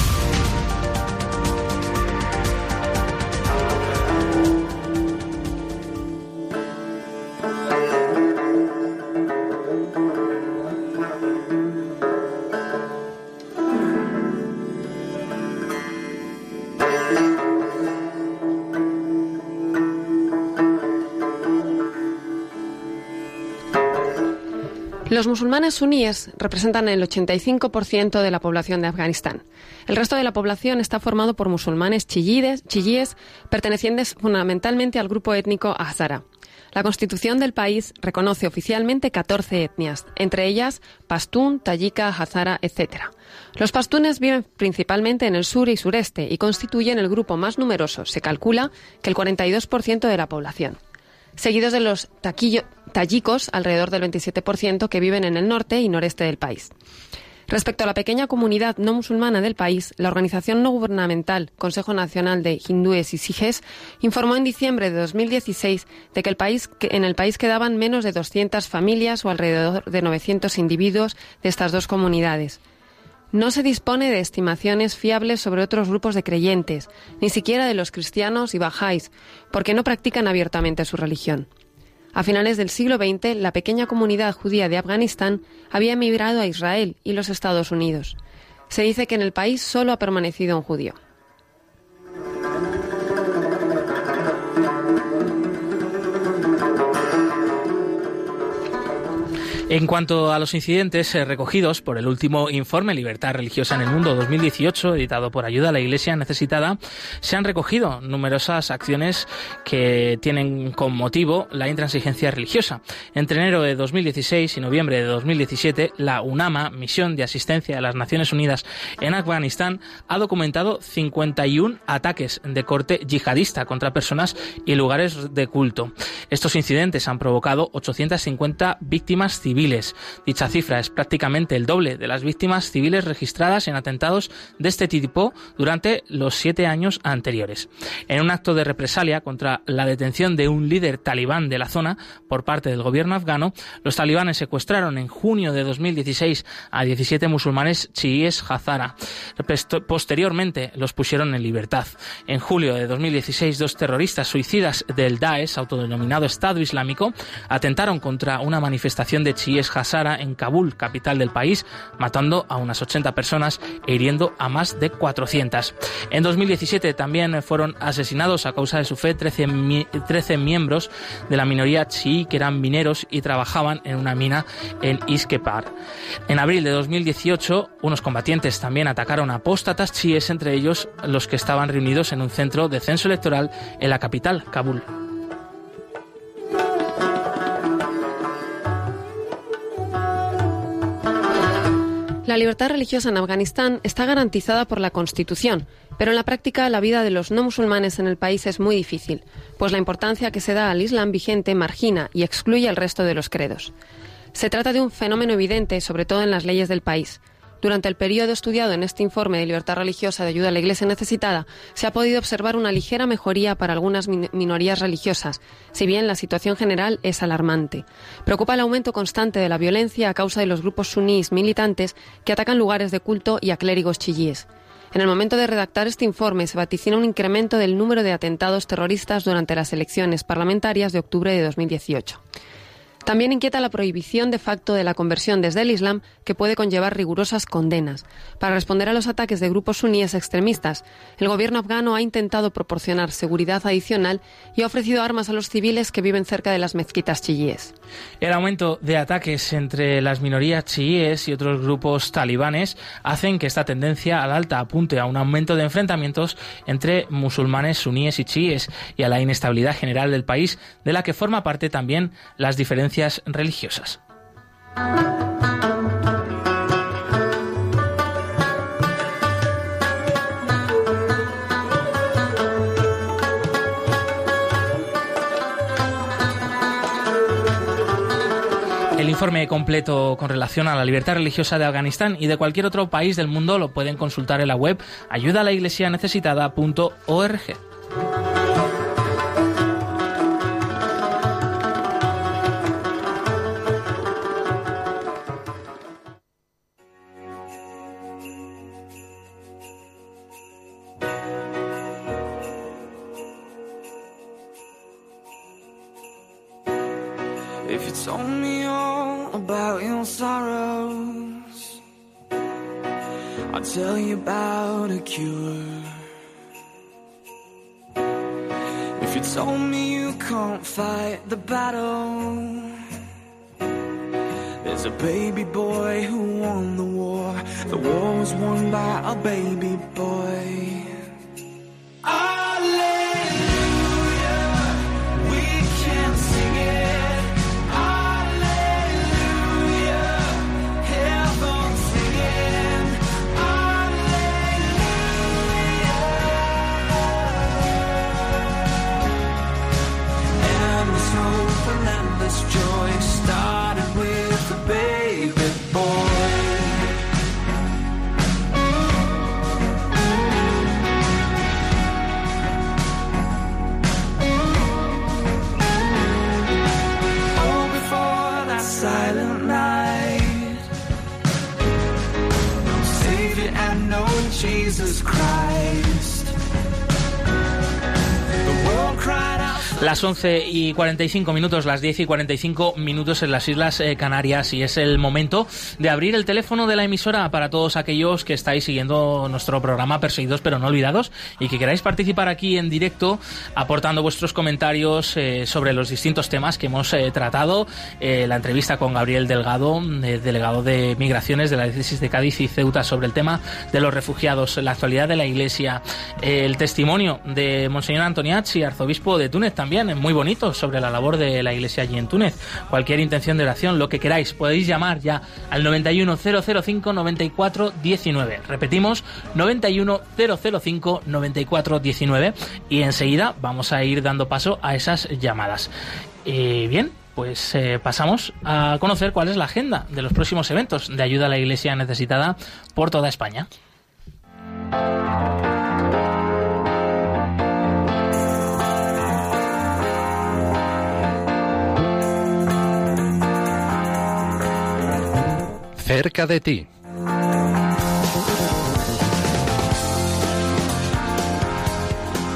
Musulmanes suníes representan el 85% de la población de Afganistán. El resto de la población está formado por musulmanes chiíes, pertenecientes fundamentalmente al grupo étnico Hazara. La constitución del país reconoce oficialmente 14 etnias, entre ellas pastún, tayika, hazara, etc. Los pastunes viven principalmente en el sur y sureste y constituyen el grupo más numeroso. Se calcula que el 42% de la población seguidos de los tayikos, alrededor del 27%, que viven en el norte y noreste del país. Respecto a la pequeña comunidad no musulmana del país, la organización no gubernamental Consejo Nacional de Hindúes y Sijes informó en diciembre de 2016 de que, el país, que en el país quedaban menos de 200 familias o alrededor de 900 individuos de estas dos comunidades. No se dispone de estimaciones fiables sobre otros grupos de creyentes, ni siquiera de los cristianos y bajáis, porque no practican abiertamente su religión. A finales del siglo XX, la pequeña comunidad judía de Afganistán había emigrado a Israel y los Estados Unidos. Se dice que en el país solo ha permanecido un judío. En cuanto a los incidentes eh, recogidos por el último informe Libertad Religiosa en el Mundo 2018, editado por Ayuda a la Iglesia Necesitada, se han recogido numerosas acciones que tienen como motivo la intransigencia religiosa. Entre enero de 2016 y noviembre de 2017, la UNAMA, Misión de Asistencia de las Naciones Unidas en Afganistán, ha documentado 51 ataques de corte yihadista contra personas y lugares de culto. Estos incidentes han provocado 850 víctimas civiles Dicha cifra es prácticamente el doble de las víctimas civiles registradas en atentados de este tipo durante los siete años anteriores. En un acto de represalia contra la detención de un líder talibán de la zona por parte del gobierno afgano, los talibanes secuestraron en junio de 2016 a 17 musulmanes chiíes Hazara. Posteriormente los pusieron en libertad. En julio de 2016, dos terroristas suicidas del Daesh, autodenominado Estado Islámico, atentaron contra una manifestación de chiíes es Hazara en Kabul, capital del país, matando a unas 80 personas e hiriendo a más de 400. En 2017 también fueron asesinados a causa de su fe 13, miembros de la minoría chií que eran mineros y trabajaban en una mina en Iskepar. En abril de 2018, unos combatientes también atacaron a apóstatas chiíes, entre ellos los que estaban reunidos en un centro de censo electoral en la capital, Kabul. La libertad religiosa en Afganistán está garantizada por la Constitución, pero en la práctica la vida de los no musulmanes en el país es muy difícil, pues la importancia que se da al Islam vigente margina y excluye al resto de los credos. Se trata de un fenómeno evidente, sobre todo en las leyes del país. Durante el periodo estudiado en este informe de libertad religiosa de ayuda a la Iglesia necesitada, se ha podido observar una ligera mejoría para algunas minorías religiosas, si bien la situación general es alarmante. Preocupa el aumento constante de la violencia a causa de los grupos suníes militantes que atacan lugares de culto y a clérigos chiíes. En el momento de redactar este informe se vaticina un incremento del número de atentados terroristas durante las elecciones parlamentarias de octubre de 2018. También inquieta la prohibición de facto de la conversión desde el Islam, que puede conllevar rigurosas condenas. Para responder a los ataques de grupos suníes extremistas, el gobierno afgano ha intentado proporcionar seguridad adicional y ha ofrecido armas a los civiles que viven cerca de las mezquitas chiíes. El aumento de ataques entre las minorías chiíes y otros grupos talibanes hacen que esta tendencia al alta apunte a un aumento de enfrentamientos entre musulmanes suníes y chiíes y a la inestabilidad general del país, de la que forma parte también las diferencias religiosas. El informe completo con relación a la libertad religiosa de Afganistán y de cualquier otro país del mundo lo pueden consultar en la web ayudalaiglesianecesitada.org. Christ. Las 11 y 45 minutos, las 10 y 45 minutos en las Islas eh, Canarias y es el momento de abrir el teléfono de la emisora para todos aquellos que estáis siguiendo nuestro programa Perseguidos pero no olvidados y que queráis participar aquí en directo aportando vuestros comentarios eh, sobre los distintos temas que hemos eh, tratado. la entrevista con Gabriel Delgado, delegado de Migraciones de la diócesis de Cádiz y Ceuta sobre el tema de los refugiados, la actualidad de la Iglesia, el testimonio de Monseñor Antoniazzi, arzobispo de Túnez también también muy bonito sobre la labor de la iglesia allí en Túnez. Cualquier intención de oración, lo que queráis, podéis llamar ya al 91005 9419. Repetimos, 91005 9419 y enseguida vamos a ir dando paso a esas llamadas. Y bien, pues eh, pasamos a conocer cuál es la agenda de los próximos eventos de ayuda a la iglesia necesitada por toda España. Cerca de ti.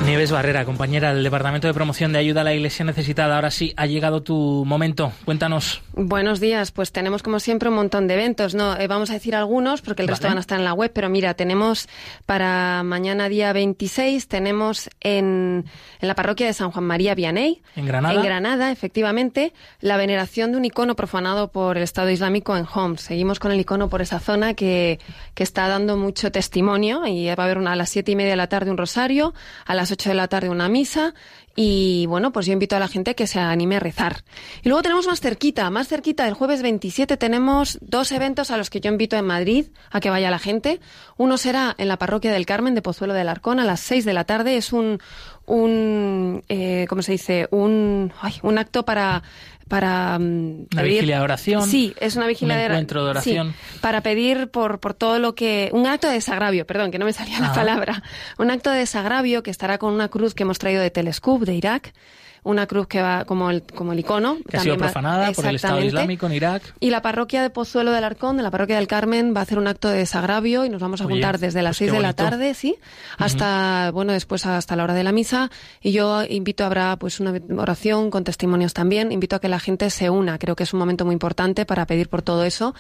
Nieves Barrera, compañera del Departamento de Promoción de Ayuda a la Iglesia Necesitada. Ahora sí, ha llegado tu momento. Cuéntanos. Buenos días. Pues tenemos, como siempre, un montón de eventos. No, eh, vamos a decir algunos porque el resto van a estar en la web. Pero mira, tenemos para mañana, día 26, tenemos en, en la parroquia de San Juan María Vianney. En Granada. En Granada, efectivamente, la veneración de un icono profanado por el Estado Islámico en Homs. Seguimos con el icono por esa zona que, que está dando mucho testimonio. Y va a haber una, a las siete y media de la tarde un rosario, a las 8 de la tarde una misa y bueno, pues yo invito a la gente que se anime a rezar. Y luego tenemos más cerquita, más cerquita, el jueves 27 tenemos dos eventos a los que yo invito en Madrid a que vaya la gente. Uno será en la parroquia del Carmen de Pozuelo del Arcón a las 6 de la tarde. Es un, un eh, ¿cómo se dice? Un, un acto para para mm, una vigilia de oración. Sí, es una vigilia de, encuentro de oración. para pedir por, por todo lo que un acto de desagravio, perdón, que no me salía la palabra. Un acto de desagravio que estará con una cruz que hemos traído de Telescope de Irak una cruz que va como el, como el icono. Que ha sido profanada por el Estado Islámico en Irak. Y la parroquia de Pozuelo del Arcón, de la parroquia del Carmen, va a hacer un acto de desagravio y nos vamos a juntar desde las pues seis de la tarde, sí, hasta, bueno, después hasta la hora de la misa. Y yo invito, habrá pues una oración con testimonios también. Invito a que la gente se una. Creo que es un momento muy importante para pedir por todo eso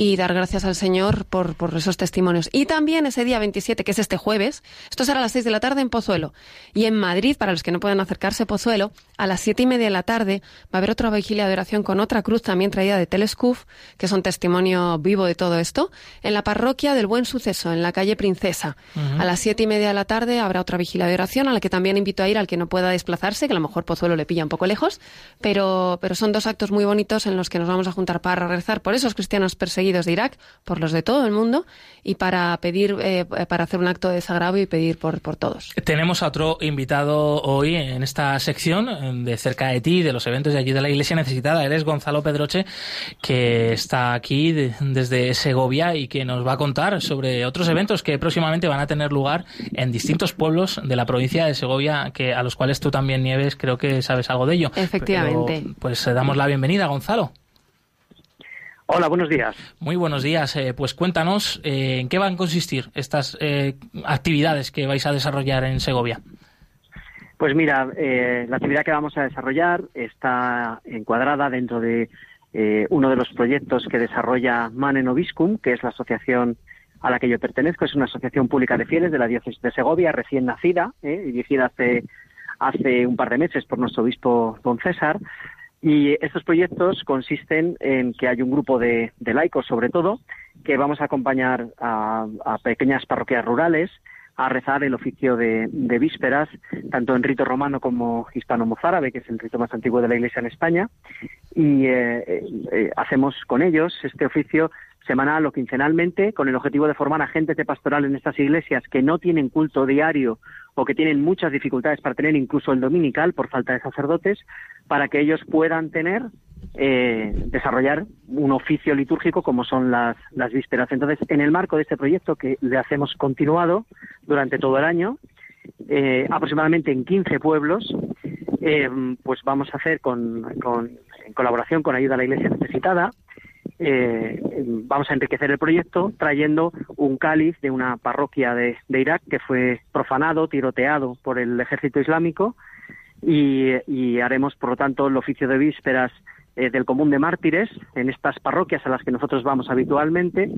y dar gracias al Señor por, por esos testimonios. Y también ese día 27, que es este jueves, esto será a las 6 de la tarde en Pozuelo. Y en Madrid, para los que no puedan acercarse a Pozuelo, a las siete y media de la tarde va a haber otra vigilia de oración con otra cruz también traída de Telescuf, que es un testimonio vivo de todo esto, en la parroquia del Buen Suceso, en la calle Princesa. A las siete y media de la tarde habrá otra vigilia de oración a la que también invito a ir al que no pueda desplazarse, que a lo mejor Pozuelo le pilla un poco lejos, pero, pero son dos actos muy bonitos en los que nos vamos a juntar para rezar por esos cristianos perseguidos de Irak, por los de todo el mundo y para pedir, eh, para hacer un acto de desagravio y pedir por, por todos. Tenemos a otro invitado hoy en esta sección de cerca de ti, de los eventos de ayuda a la Iglesia necesitada. Eres Gonzalo Pedroche, que está aquí desde Segovia y que nos va a contar sobre otros eventos que próximamente van a tener lugar en distintos pueblos de la provincia de Segovia, que a los cuales tú también nieves, creo que sabes algo de ello. Efectivamente. pues eh, damos la bienvenida, Gonzalo. Hola, buenos días. Muy buenos días. Eh, pues cuéntanos eh, en qué van a consistir estas eh, actividades que vais a desarrollar en Segovia. Pues mira, la actividad que vamos a desarrollar está encuadrada dentro de uno de los proyectos que desarrolla Manen Obiscum, que es la asociación a la que yo pertenezco. Es una asociación pública de fieles de la diócesis de Segovia, recién nacida, dirigida hace, hace un par de meses por nuestro obispo don César. Y estos proyectos consisten en que hay un grupo de, laicos, sobre todo, que vamos a acompañar a, pequeñas parroquias rurales a rezar el oficio de, vísperas, tanto en rito romano como hispano-mozárabe, que es el rito más antiguo de la Iglesia en España. Y eh, eh, hacemos con ellos este oficio semanal o quincenalmente con el objetivo de formar agentes de pastoral en estas iglesias que no tienen culto diario o que tienen muchas dificultades para tener incluso el dominical por falta de sacerdotes, para que ellos puedan tener, eh, desarrollar un oficio litúrgico como son las, vísperas. Entonces, en el marco de este proyecto que le hacemos continuado durante todo el año, eh, aproximadamente en 15 pueblos, eh, pues vamos a hacer con, con, en colaboración con Ayuda a la Iglesia Necesitada, eh, vamos a enriquecer el proyecto trayendo un cáliz de una parroquia de, Irak que fue profanado, tiroteado por el ejército islámico y, haremos, por lo tanto, el oficio de vísperas eh, del común de mártires en estas parroquias a las que nosotros vamos habitualmente,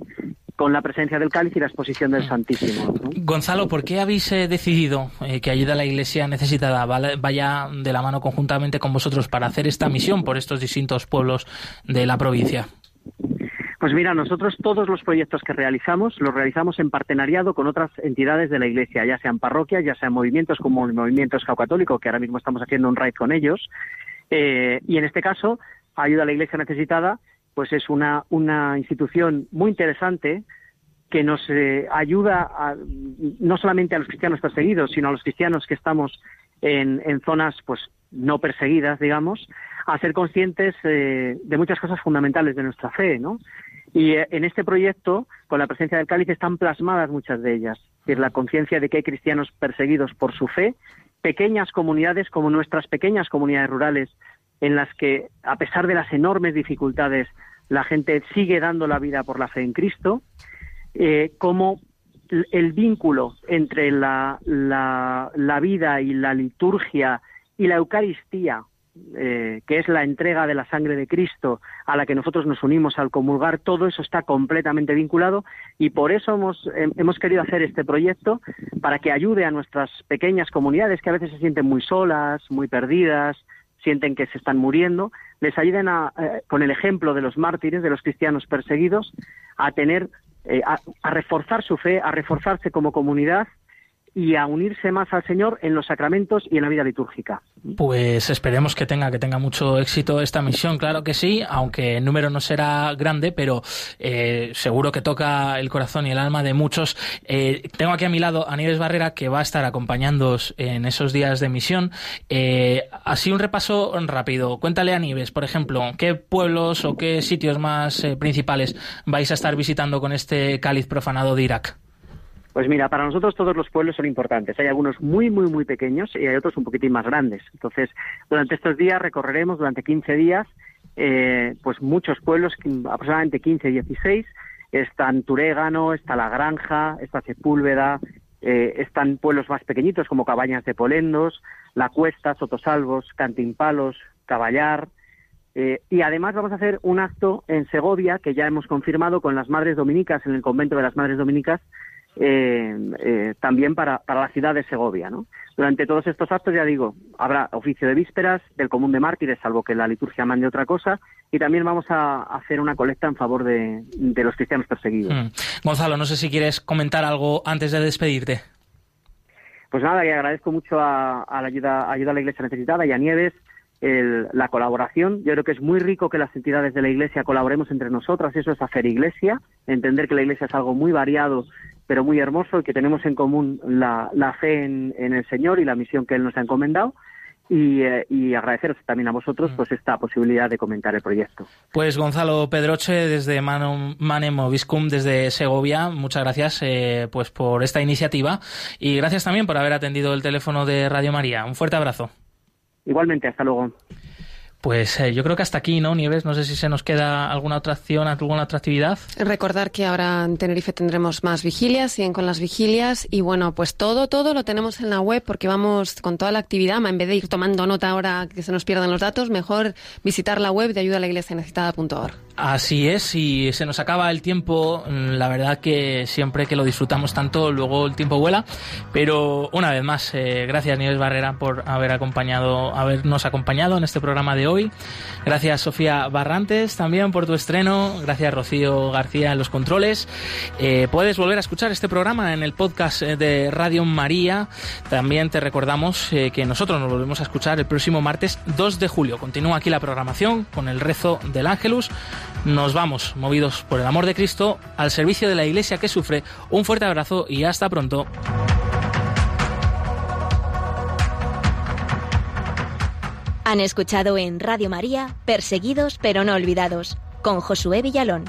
con la presencia del cáliz y la exposición del Santísimo. Gonzalo, ¿por qué habéis eh, decidido eh, que ayuda a la Iglesia necesitada vaya de la mano conjuntamente con vosotros para hacer esta misión por estos distintos pueblos de la provincia? Pues mira, nosotros todos los proyectos que realizamos los realizamos en partenariado con otras entidades de la Iglesia, ya sean parroquias, ya sean movimientos como el Movimiento Católico, que ahora mismo estamos haciendo un raid con ellos. Eh, y en este caso, Ayuda a la Iglesia Necesitada, pues es una, una institución muy interesante que nos eh, ayuda no solamente a los cristianos perseguidos, sino a los cristianos que estamos en, en zonas pues no perseguidas, digamos, a ser conscientes eh, de muchas cosas fundamentales de nuestra fe, ¿no? Y eh, en este proyecto, con la presencia del cáliz, están plasmadas muchas de ellas. Es la conciencia de que hay cristianos perseguidos por su fe, pequeñas comunidades como nuestras pequeñas comunidades rurales, en las que, a pesar de las enormes dificultades, la gente sigue dando la vida por la fe en Cristo, eh, como el vínculo entre la vida y la liturgia y la Eucaristía eh, que es la entrega de la sangre de Cristo a la que nosotros nos unimos al comulgar, todo eso está completamente vinculado y por eso hemos, hemos querido hacer este proyecto para que ayude a nuestras pequeñas comunidades que a veces se sienten muy solas, muy perdidas, sienten que se están muriendo, les ayuden a, eh, con el ejemplo de los mártires, de los cristianos perseguidos, a tener, eh, a reforzar su fe, a reforzarse como comunidad y a unirse más al Señor en los sacramentos y en la vida litúrgica. Pues esperemos que tenga que tenga mucho éxito esta misión, claro que sí, aunque el número no será grande, pero eh, seguro que toca el corazón y el alma de muchos. Eh, tengo aquí a mi lado a Nieves Barrera que va a estar acompañándoos en esos días de misión. Eh, así un repaso rápido. Cuéntale a Nieves, por ejemplo, qué pueblos o qué sitios más principales vais a estar visitando con este cáliz profanado de Irak. Pues mira, para nosotros todos los pueblos son importantes. Hay algunos muy, muy, muy pequeños y hay otros un poquitín más grandes. Entonces, durante estos días recorreremos durante 15 días eh, pues muchos pueblos, aproximadamente 15, 16. Están Turégano, está La Granja, está Sepúlveda, eh, están pueblos más pequeñitos como Cabañas de Polendos, La Cuesta, Sotosalvos, Cantimpalos, Caballar. Eh, y además vamos a hacer un acto en Segovia que ya hemos confirmado con las Madres Dominicas en el convento de las Madres Dominicas eh, eh, también para, para, la ciudad de Segovia. ¿no? Durante todos estos actos, ya digo, habrá oficio de vísperas, del común de mártires, salvo que la liturgia mande otra cosa, y también vamos a hacer una colecta en favor de, los cristianos perseguidos. Mm. Gonzalo, no sé si quieres comentar algo antes de despedirte. Pues nada, y agradezco mucho a, la ayuda, ayuda a la Iglesia Necesitada y a Nieves la colaboración. Yo creo que es muy rico que las entidades de la Iglesia colaboremos entre nosotras. Eso es hacer Iglesia, entender que la Iglesia es algo muy variado pero muy hermoso y que tenemos en común la, fe en, el Señor y la misión que Él nos ha encomendado. Y, eh, agradeceros también a vosotros mm. pues esta posibilidad de comentar el proyecto. Pues Gonzalo Pedroche desde Manem Obiscum desde Segovia, muchas gracias eh, pues por esta iniciativa y gracias también por haber atendido el teléfono de Radio María. Un fuerte abrazo. Igualmente, hasta luego. Pues eh, yo creo que hasta aquí, ¿no, Nieves? No sé si se nos queda alguna otra acción, alguna otra actividad. Recordar que ahora en Tenerife tendremos más vigilias, siguen con las vigilias y bueno, pues todo, todo lo tenemos en la web porque vamos con toda la actividad. En vez de ir tomando nota ahora que se nos pierdan los datos, mejor visitar la web de ayuda a la iglesia. Así es, y se nos acaba el tiempo, la verdad que siempre que lo disfrutamos tanto, luego el tiempo vuela, pero una vez más, eh, gracias Nieves Barrera por haber acompañado, habernos acompañado en este programa de hoy. Gracias Sofía Barrantes también por tu estreno, gracias Rocío García en los controles. Eh, puedes volver a escuchar este programa en el podcast eh, de Radio María. También te recordamos que nosotros nos volvemos a escuchar el próximo martes 2 de julio. Continúa aquí la programación con el rezo del Ángelus nos vamos, movidos por el amor de Cristo, al servicio de la Iglesia que sufre. Un fuerte abrazo y hasta pronto. Han escuchado en Radio María, Perseguidos pero no olvidados, con Josué Villalón.